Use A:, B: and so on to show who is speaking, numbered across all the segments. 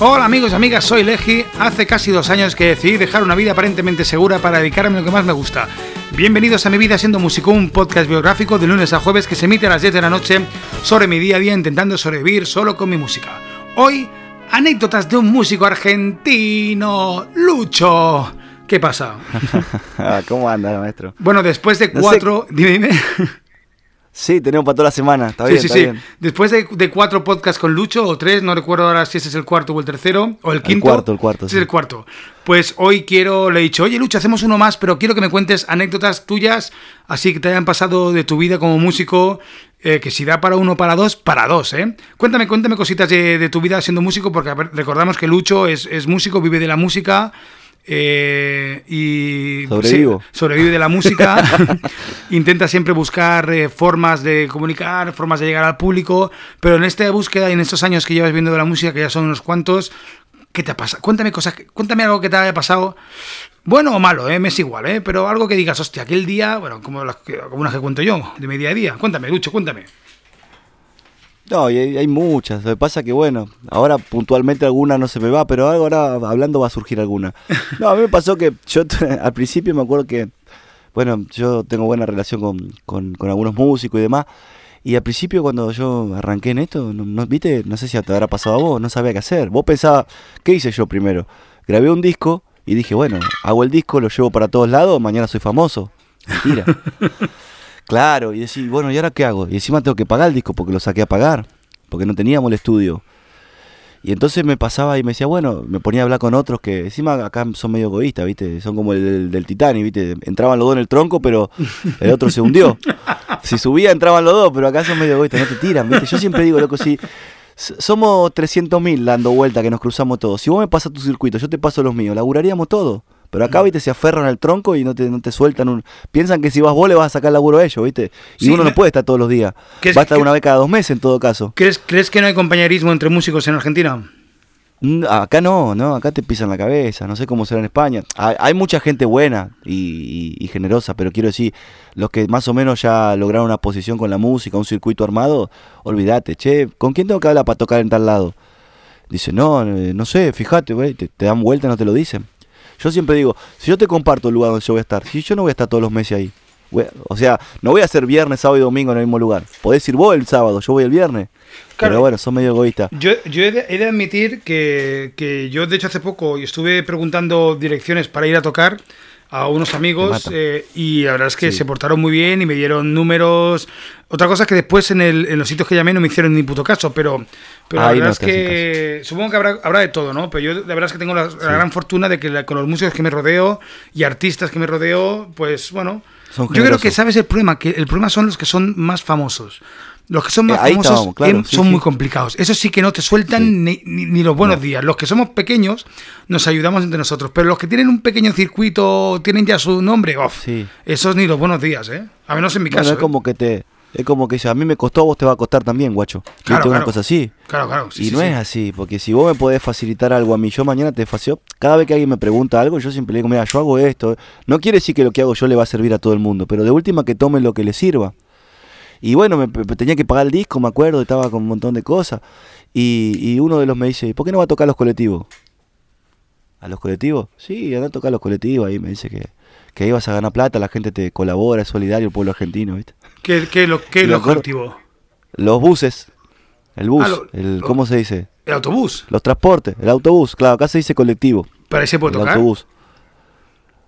A: Hola amigos y amigas, soy Legi. Hace casi dos años que decidí dejar una vida aparentemente segura para dedicarme a lo que más me gusta. Bienvenidos a Mi Vida Siendo Músico, un podcast biográfico de lunes a jueves que se emite a las 10 de la noche sobre mi día a día intentando sobrevivir solo con mi música. Hoy, anécdotas de un músico argentino, Lucho. ¿Qué pasa?
B: ¿Cómo anda, maestro?
A: Bueno, después de cuatro... Dime, dime.
B: Sí, tenemos para toda la semana, está
A: sí,
B: bien,
A: sí,
B: está
A: sí.
B: bien.
A: Después de, de cuatro podcasts con Lucho, o tres, no recuerdo ahora si ese es el cuarto o el tercero, o el quinto.
B: cuarto, el cuarto,
A: Ese
B: sí.
A: es el cuarto. Pues hoy quiero, le he dicho, oye Lucho, hacemos uno más, pero quiero que me cuentes anécdotas tuyas, así que te hayan pasado de tu vida como músico, eh, que si da para uno, para dos, para dos, ¿eh? Cuéntame, cuéntame cositas de, de tu vida siendo músico, porque recordamos que Lucho es, es músico, vive de la música. eh, y
B: Sobrevivo.
A: sí, sobrevive de la música, intenta siempre buscar eh, formas de comunicar, formas de llegar al público, pero en esta búsqueda y en estos años que llevas viendo de la música, que ya son unos cuantos, ¿qué te ha pasado? Cuéntame cosas, cuéntame algo que te haya pasado, bueno o malo, ¿eh? me es igual, ¿eh? pero algo que digas, hostia, aquel día, bueno, como las que, como las que cuento yo, de mi día a día, cuéntame, Lucho, cuéntame.
B: No, y hay, hay muchas. Lo que pasa que, bueno, ahora puntualmente alguna no se me va, pero ahora hablando va a surgir alguna. No, a mí me pasó que yo al principio me acuerdo que, bueno, yo tengo buena relación con, con, con algunos músicos y demás. Y al principio cuando yo arranqué en esto, no, no- viste, no sé si te habrá pasado a vos, no sabía qué hacer. Vos pensabas, ¿qué hice yo primero? Grabé un disco y dije, bueno, hago el disco, lo llevo para todos lados, mañana soy famoso. Mentira. Claro, y decís, bueno, ¿y ahora qué hago? Y encima tengo que pagar el disco porque lo saqué a pagar, porque no teníamos el estudio. Y entonces me pasaba y me decía, bueno, me ponía a hablar con otros que encima acá son medio egoístas, ¿viste? Son como el del, del Titanic, ¿viste? Entraban los dos en el tronco, pero el otro se hundió. Si subía, entraban los dos, pero acá son medio egoístas, no te tiran, ¿viste? Yo siempre digo, loco, si somos 300.000 dando vuelta que nos cruzamos todos, si vos me pasas tu circuito, yo te paso los míos, laburaríamos todo. Pero acá, viste, se aferran al tronco y no te, no te sueltan un... Piensan que si vas vos le vas a sacar laburo a ellos, viste. Y
A: Sí,
B: uno no puede estar todos los días.
A: ¿Qué es-
B: Va a estar una vez cada dos meses en todo caso.
A: ¿Crees, ¿Crees que no hay compañerismo entre músicos en Argentina?
B: Mm, Acá no, no, acá te pisan la cabeza, no sé cómo será en España. Hay, hay mucha gente buena y, y- y generosa, pero quiero decir, los que más o menos ya lograron una posición con la música, un circuito armado, olvídate, che, ¿con quién tengo que hablar para tocar en tal lado? Dice, no, eh, no sé, fíjate, güey, te, te dan vuelta y no te lo dicen. Yo siempre digo, si yo te comparto el lugar donde yo voy a estar, si yo no voy a estar todos los meses ahí, o sea, no voy a hacer viernes, sábado y domingo en el mismo lugar. Podés ir vos el sábado, yo voy el viernes.
A: Claro.
B: Pero bueno, son medio egoístas.
A: Yo, yo he, de, he de admitir que, que yo, de hecho, hace poco estuve preguntando direcciones para ir a tocar a unos amigos eh, y la verdad es que
B: Sí.
A: se portaron muy bien y me dieron números. Otra cosa es que después en, el- en los sitios que llamé no me hicieron ni puto caso, pero, pero la verdad
B: no
A: es que supongo que habrá, habrá de todo, ¿no? Pero yo la verdad es que tengo la, la gran fortuna de que la- con los músicos que me rodeo y artistas que me rodeo, pues bueno, yo creo que sabes el problema, que el problema son los que son más famosos. Los que son más
B: Eh,
A: famosos
B: claro,
A: em,
B: sí,
A: son
B: sí.
A: muy complicados. Eso sí que no te sueltan
B: Sí.
A: ni, ni- ni los buenos
B: No.
A: días. Los que somos pequeños nos ayudamos entre nosotros, pero los que tienen un pequeño circuito, tienen ya su nombre,
B: Sí.
A: esos ni los buenos días, ¿eh? A menos en mi
B: Bueno,
A: caso.
B: es como que te. Es como que si a mí me costó, a vos te va a costar también, guacho. ¿Viste?
A: Claro,
B: Una
A: claro.
B: cosa así.
A: ¿eh? Claro, claro. sí,
B: y
A: sí,
B: no
A: sí.
B: es así, porque si vos me podés facilitar algo a mí, yo mañana te facio. Cada vez que alguien me pregunta algo, yo siempre le digo, mira, yo hago esto. No quiere decir que lo que hago yo le va a servir a todo el mundo, pero de última que tome lo que le sirva. Y bueno, me, me- tenía que pagar el disco, me acuerdo, estaba con un montón de cosas. Y, y uno de los me dice, ¿por qué no va a tocar a los colectivos? ¿A los colectivos? Sí, anda a tocar a los colectivos. Ahí me dice que, que ahí vas a ganar plata, la gente te colabora, es solidario el pueblo argentino, ¿viste?
A: ¿Qué, qué, lo, qué
B: Y
A: es
B: me
A: lo
B: acuerdo-
A: colectivo?
B: Los buses, el bus,
A: Ah, lo-
B: el,
A: lo-
B: ¿cómo se dice?
A: El autobús.
B: Los transportes, el autobús, claro, acá se dice colectivo.
A: Se puede
B: el
A: tocar.
B: autobús.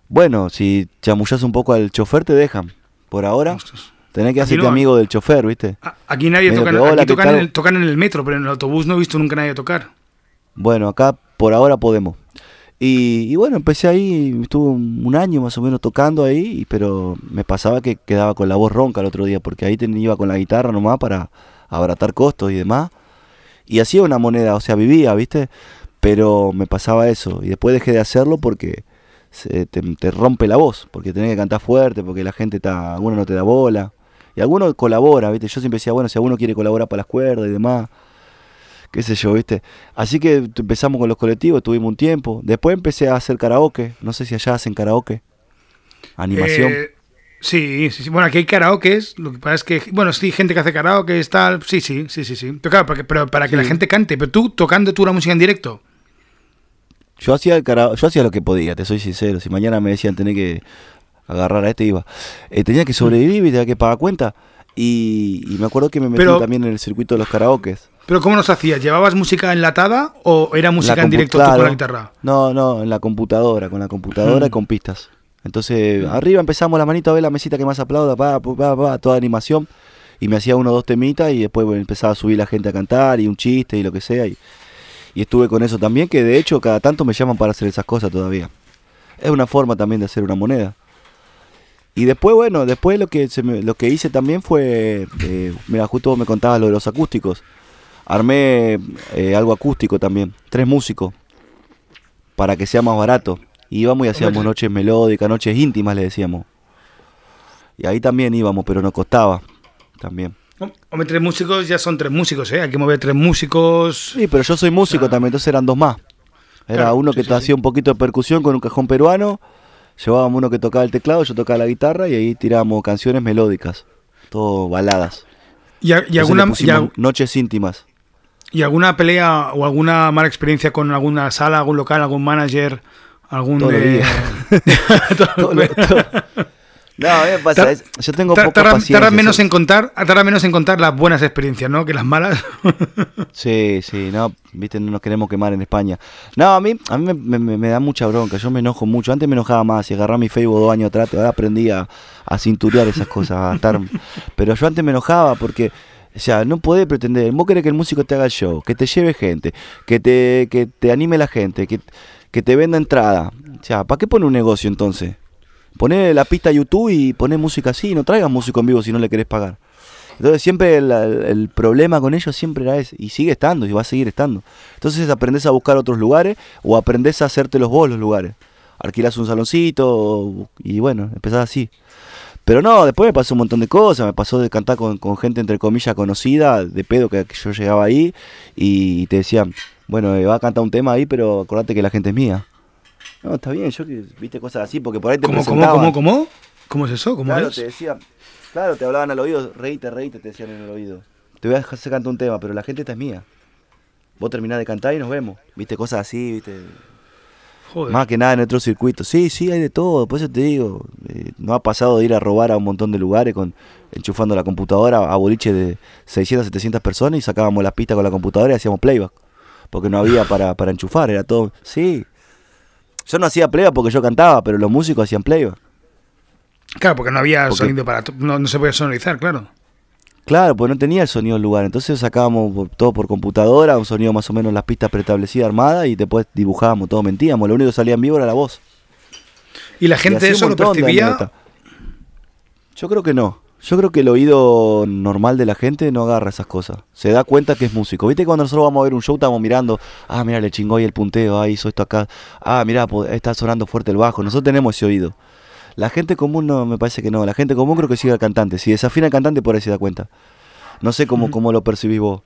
B: Bueno, si chamullas un poco al chofer te dejan. Por ahora,
A: Ostras.
B: Tenés que hacerte
A: no,
B: amigo del chofer, ¿viste?
A: Aquí nadie toca.
B: que,
A: aquí
B: hola, ¿qué
A: tocan,
B: tal?
A: en el, tocan en el metro, pero en el autobús no he visto nunca nadie tocar.
B: Bueno, acá por ahora podemos. Y, y bueno, empecé ahí, estuve un, año más o menos tocando ahí, pero me pasaba que quedaba con la voz ronca el otro día, porque ahí ten- iba con la guitarra nomás para abaratar costos y demás. Y hacía una moneda, o sea, vivía, ¿viste? Pero me pasaba eso, y después dejé de hacerlo porque se- te, te rompe la voz, porque tenés que cantar fuerte, porque la gente está, alguno no te da bola, y alguno colabora, ¿viste? Yo siempre decía, bueno, si alguno quiere colaborar para las cuerdas y demás, qué sé yo, ¿viste? Así que empezamos con los colectivos, tuvimos un tiempo. Después empecé a hacer karaoke. No sé si allá hacen karaoke. Animación.
A: Eh, sí, sí, sí. Bueno, aquí hay karaokes. Lo que pasa es que, bueno, sí, gente que hace karaoke, tal. Sí, sí, sí, sí, sí. Pero claro, para que, pero para que la gente cante. Pero tú tocando tú la música en directo.
B: Yo hacía, el cara- yo hacía lo que podía, te soy sincero. Si mañana me decían tener que agarrar a este, iba. Eh, tenía que sobrevivir, tenía que pagar cuenta. Y, y me acuerdo que me metí
A: Pero-
B: también en el circuito de los karaokes.
A: Pero ¿cómo nos hacías? ¿Llevabas música enlatada o era música en directo tú con la guitarra?
B: No, no, en la computadora, con la computadora y
A: Mm.
B: con pistas. Entonces, arriba empezamos la manito a ver la mesita que más aplauda, pa, pa, pa, pa, toda animación. Y me hacía uno o dos temitas y después bueno, empezaba a subir la gente a cantar y un chiste y lo que sea. Y, y estuve con eso también, que de hecho cada tanto me llaman para hacer esas cosas todavía. Es una forma también de hacer una moneda. Y después, bueno, después lo que, se me- lo que hice también fue, eh, mira, justo me contabas lo de los acústicos. Armé eh, algo acústico también, tres músicos, para que sea más barato. Íbamos y hacíamos noches melódicas, noches íntimas, le decíamos. Y ahí también íbamos, pero nos costaba también.
A: Hombre, tres músicos ya son tres músicos, ¿eh? Hay que mover tres músicos.
B: Sí, pero yo soy músico
A: Ah.
B: también, entonces eran dos más. Era
A: Claro,
B: uno que
A: sí,
B: hacía
A: sí.
B: un poquito de percusión con un cajón peruano, llevábamos uno que tocaba el teclado, yo tocaba la guitarra y ahí tirábamos canciones melódicas, todo baladas.
A: ¿Y, a- alguna, y,
B: pusimos
A: a-
B: noches íntimas.
A: y alguna pelea o alguna mala experiencia con alguna sala, algún local, algún manager? Algún
B: Todos los
A: eh, todo-
B: Todo todo- No, a mí me pasa, es- yo tengo poca
A: tarda,
B: paciencia.
A: tarda menos en contar, tarda menos en contar las buenas experiencias, ¿no? Que las malas.
B: Sí, sí, no, viste, no nos queremos quemar en España. No, a mí, a mí me, me- me da mucha bronca, yo me enojo mucho. Antes me enojaba más y agarraba mi Facebook dos años atrás, ahora aprendí a, a cinturear esas cosas, a estar... Pero yo antes me enojaba porque, o sea, no podés pretender, vos querés que el músico te haga el show, que te lleve gente, que te, que te anime la gente, que, que te venda entrada. O sea, ¿para qué pone un negocio entonces? Poné la pista a YouTube y poné música así, no traigas músico en vivo si no le querés pagar. Entonces siempre el, problema con ellos siempre era ese, y sigue estando, y va a seguir estando. Entonces aprendés a buscar otros lugares o aprendés a hacértelos vos los lugares. Alquilás un saloncito y bueno, empezás así. Pero no, después me pasó un montón de cosas, me pasó de cantar con, gente entre comillas conocida, de pedo que, que yo llegaba ahí y te decían, bueno, eh, va a cantar un tema ahí, pero acordate que la gente es mía. No, está bien, yo que viste cosas así, porque por ahí te
A: ¿Cómo, cómo,
B: presentaban.
A: cómo, cómo? ¿Cómo es eso? ¿Cómo
B: Claro,
A: es?
B: te decían, claro, te hablaban al oído, reíte, reíte, te decían en el oído. Te voy a hacer cantar un tema, pero la gente esta es mía. Vos terminás de cantar y nos vemos. Viste, cosas así, viste.
A: Joder.
B: Más que nada en otro circuito. Sí, sí, hay de todo. Por eso te digo, eh, no ha pasado de ir a robar a un montón de lugares con enchufando la computadora a boliche de 600, 700 personas y sacábamos las pistas con la computadora y hacíamos playback. Porque no había para, para enchufar, era todo. Sí. Yo no hacía playback porque yo cantaba, pero los músicos hacían playback.
A: Claro, porque no había
B: Porque-
A: sonido para... No, no se podía sonorizar, claro.
B: Claro, pues no tenía el sonido del lugar. Entonces sacábamos todo por computadora, un sonido más o menos las pistas preestablecidas, armadas, y después dibujábamos, todo mentíamos. Lo único que salía en vivo era la voz.
A: Y la
B: Y
A: gente
B: un
A: eso lo percibía...
B: Yo creo que no. Yo creo que el oído normal de la gente no agarra esas cosas. Se da cuenta que es músico. ¿Viste cuando nosotros vamos a ver un show, estamos mirando, ah, mira, le chingó ahí el punteo, ah, hizo esto acá, ah, mira, está sonando fuerte el bajo. Nosotros tenemos ese oído. La gente común no, me parece que no. La gente común creo que sigue al cantante. Si desafina al cantante, por ahí se da cuenta. No sé cómo, cómo lo percibís vos.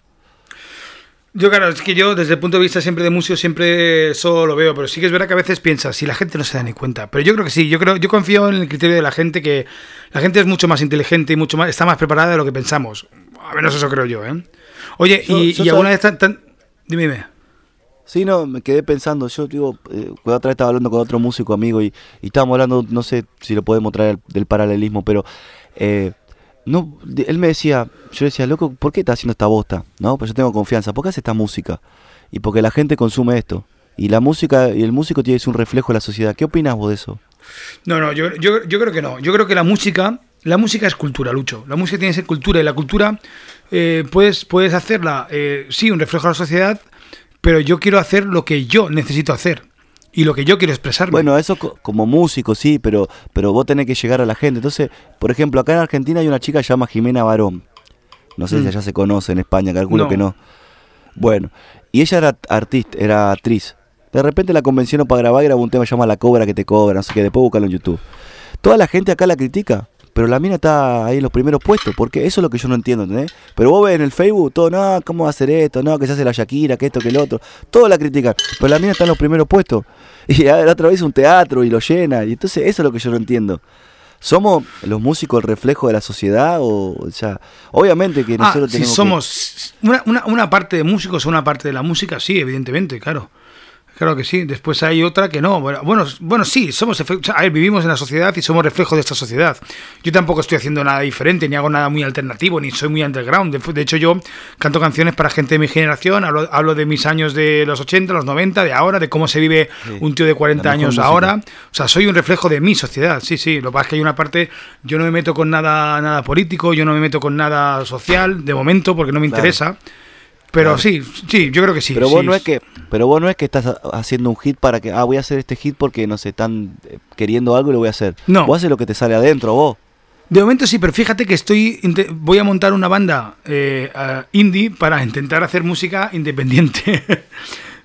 A: Yo, claro, es que yo desde el punto de vista siempre de músico siempre eso lo veo, pero sí que es verdad que a veces piensas, si la gente no se da ni cuenta. Pero yo creo que sí, yo creo, yo confío en el criterio de la gente que la gente es mucho más inteligente y mucho más, está más preparada de lo que pensamos. A menos eso creo yo, ¿eh? Oye,
B: Yo-
A: y,
B: yo
A: y alguna vez tan, tan- Dime, dime.
B: Sí, no, me quedé pensando, yo digo, eh, otra vez estaba hablando con otro músico amigo y, y estábamos hablando, no sé si lo podemos traer del paralelismo, pero eh, no, él me decía, yo decía, loco, ¿por qué estás haciendo esta bosta? No, pues yo tengo confianza, ¿por qué hace esta música? Y porque la gente consume esto. Y la música, y el músico tiene un reflejo de la sociedad. ¿Qué opinas vos de eso?
A: No, no, yo, yo, yo creo que no. Yo creo que la música, la música es cultura, Lucho. La música tiene que ser cultura y la cultura eh, puedes, puedes hacerla, eh, sí, un reflejo de la sociedad, pero yo quiero hacer lo que yo necesito hacer y lo que yo quiero expresarme.
B: Bueno, eso co- como músico, sí, pero, pero vos tenés que llegar a la gente. Entonces, por ejemplo, acá en Argentina hay una chica que se llama Jimena Barón. No sé si
A: Mm.
B: allá se conoce en España, calculo
A: No.
B: que no. Bueno, y ella era artista, era actriz. De repente la convencionó para grabar y grabó un tema que se llama La Cobra que te cobra, no sé qué, después búscalo en YouTube. Toda la gente acá la critica, pero la mina está ahí en los primeros puestos, porque eso es lo que yo no entiendo, ¿entendés? Pero vos ves en el Facebook todo, no, ¿cómo va a hacer esto? No, que se hace la Shakira, que esto, que el otro. Todos la critican, pero la mina está en los primeros puestos. Y la otra vez un teatro y lo llena, y entonces eso es lo que yo no entiendo. ¿Somos los músicos el reflejo de la sociedad? O, o sea, obviamente que
A: Ah,
B: nosotros
A: si
B: tenemos que-
A: somos una, una, una parte de músicos o una parte de la música, sí, evidentemente, claro. Claro que sí. Después hay otra que no. Bueno, bueno, sí, somos a ver, vivimos en la sociedad y somos reflejo de esta sociedad. Yo tampoco estoy haciendo nada diferente, ni hago nada muy alternativo, ni soy muy underground. De, hecho, yo canto canciones para gente de mi generación, hablo, hablo de mis años de los 80, los 90, de ahora, de cómo se vive
B: Sí,
A: un tío de 40
B: la mejor
A: años
B: música.
A: ahora. O sea, soy un reflejo de mi sociedad, sí, sí. Lo que pasa es que hay una parte, yo no me meto con nada, nada político, yo no me meto con nada social, de momento, porque no me
B: Claro.
A: interesa. Pero
B: Claro.
A: sí, sí, yo creo que sí.
B: Pero vos
A: sí.
B: no es que, pero vos no es que estás ha- haciendo un hit para que, ah, voy a hacer este hit porque no sé, están eh, queriendo algo y lo voy a hacer.
A: No.
B: Vos haces lo que te sale adentro, vos.
A: De momento sí, pero fíjate que estoy voy a montar una banda eh, indie para intentar hacer música independiente.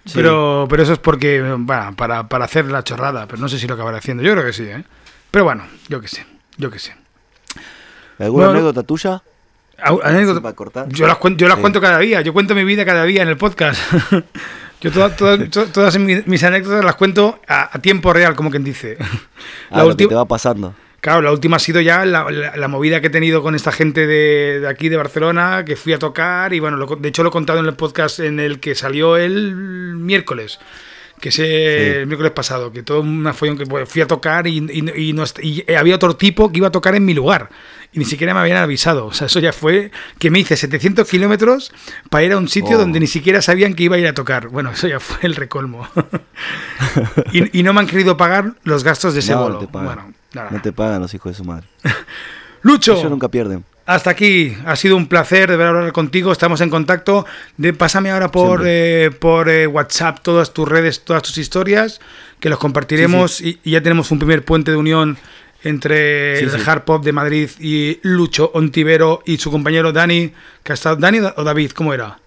B: Sí.
A: pero, pero eso es porque, bueno, para, para hacer la chorrada, pero no sé si lo acabaré haciendo. Yo creo que sí, ¿eh? Pero bueno, yo que sé, yo que sé.
B: ¿Alguna
A: Bueno.
B: anécdota tuya?
A: Anécdota-
B: cortar.
A: Yo las, cuen- yo las
B: Sí.
A: cuento cada día, yo cuento mi vida cada día en el podcast. yo toda- toda- to- todas mis, mis anécdotas las cuento a, a tiempo real, como quien dice.
B: Ah,
A: La
B: lo que te va pasando.
A: Claro, la última ha sido ya la, la- la movida que he tenido con esta gente de, de aquí de Barcelona, que fui a tocar y bueno, lo de hecho lo he contado en el podcast en el que salió el miércoles, que es el miércoles pasado, que todo un follón que fui a tocar y, y- y no est- y había otro tipo que iba a tocar en mi lugar y ni siquiera me habían avisado. O sea, eso ya fue que me hice 700 kilómetros para ir a un sitio
B: Oh.
A: donde ni siquiera sabían que iba a ir a tocar. Bueno, eso ya fue el recolmo. y, no me han querido pagar los gastos de ese
B: No, no
A: bolo.
B: te pagan.
A: bueno, nada.
B: No te pagan los hijos de su madre.
A: Lucho,
B: Ellos nunca pierden.
A: Hasta aquí. Ha sido un placer de ver hablar contigo. Estamos en contacto. De, pásame ahora por, eh, por eh, WhatsApp todas tus redes, todas tus historias, que los compartiremos Y, y ya tenemos un primer puente de unión entre
B: Sí,
A: el
B: sí.
A: hard pop de Madrid y Lucho Ontivero y su compañero Dani, que ha estado. ¿Dani o David? ¿Cómo era?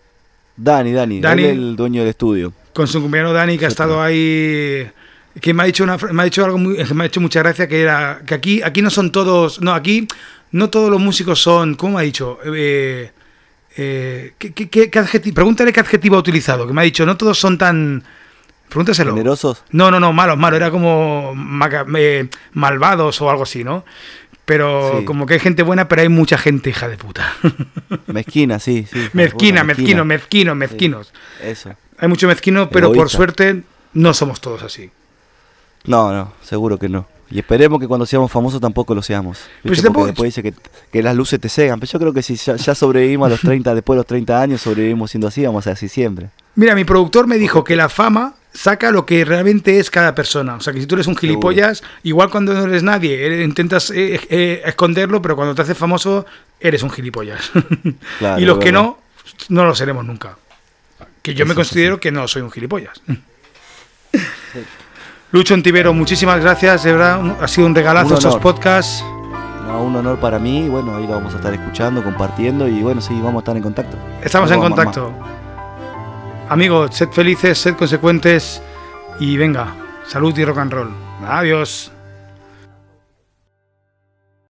B: Dani, Dani,
A: Dani.
B: él es el dueño del estudio.
A: con su compañero Dani que ha
B: Sí,
A: estado ahí que me ha dicho una, me ha dicho algo muy, me ha hecho mucha gracia que era que aquí aquí no son todos no aquí no todos los músicos son cómo me ha dicho eh, eh, ¿qué, qué, qué- adjetivo? pregúntale qué adjetivo ha utilizado que me ha dicho no todos son tan pregúntaselo
B: Generosos.
A: no no no malos malos era como maca- eh, malvados o algo así no pero
B: Sí.
A: como que hay gente buena pero hay mucha gente hija de puta
B: Mezquina, sí, sí.
A: mezquina
B: Alguna
A: mezquino mezquinos
B: Eso.
A: hay mucho mezquino pero por suerte no somos todos así
B: No, no, seguro que no. Y esperemos que cuando seamos famosos tampoco lo seamos.
A: Pero
B: Porque después dice que, que las luces te cegan. Pero yo creo que si ya, ya sobrevivimos a los 30, después de los 30 años, sobrevivimos siendo así, vamos a ser así siempre.
A: Mira, mi productor me dijo que la fama saca lo que realmente es cada persona. O sea, que si tú eres un gilipollas, igual cuando no eres nadie, eres- intentas eh, eh, esconderlo, pero cuando te haces famoso, eres un gilipollas.
B: Claro,
A: y los que no, no lo seremos nunca. Que yo me
B: Eso
A: considero que no soy un gilipollas. Lucho Ontivero, muchísimas gracias, de verdad, ha sido un regalazo
B: Un
A: estos podcasts.
B: No, un honor para mí. y Bueno, ahí lo vamos a estar escuchando, compartiendo. Y bueno, sí, vamos a estar en contacto.
A: Estamos
B: Nos
A: en contacto. Amigos, sed felices, sed consecuentes y venga, salud y rock and roll. Adiós.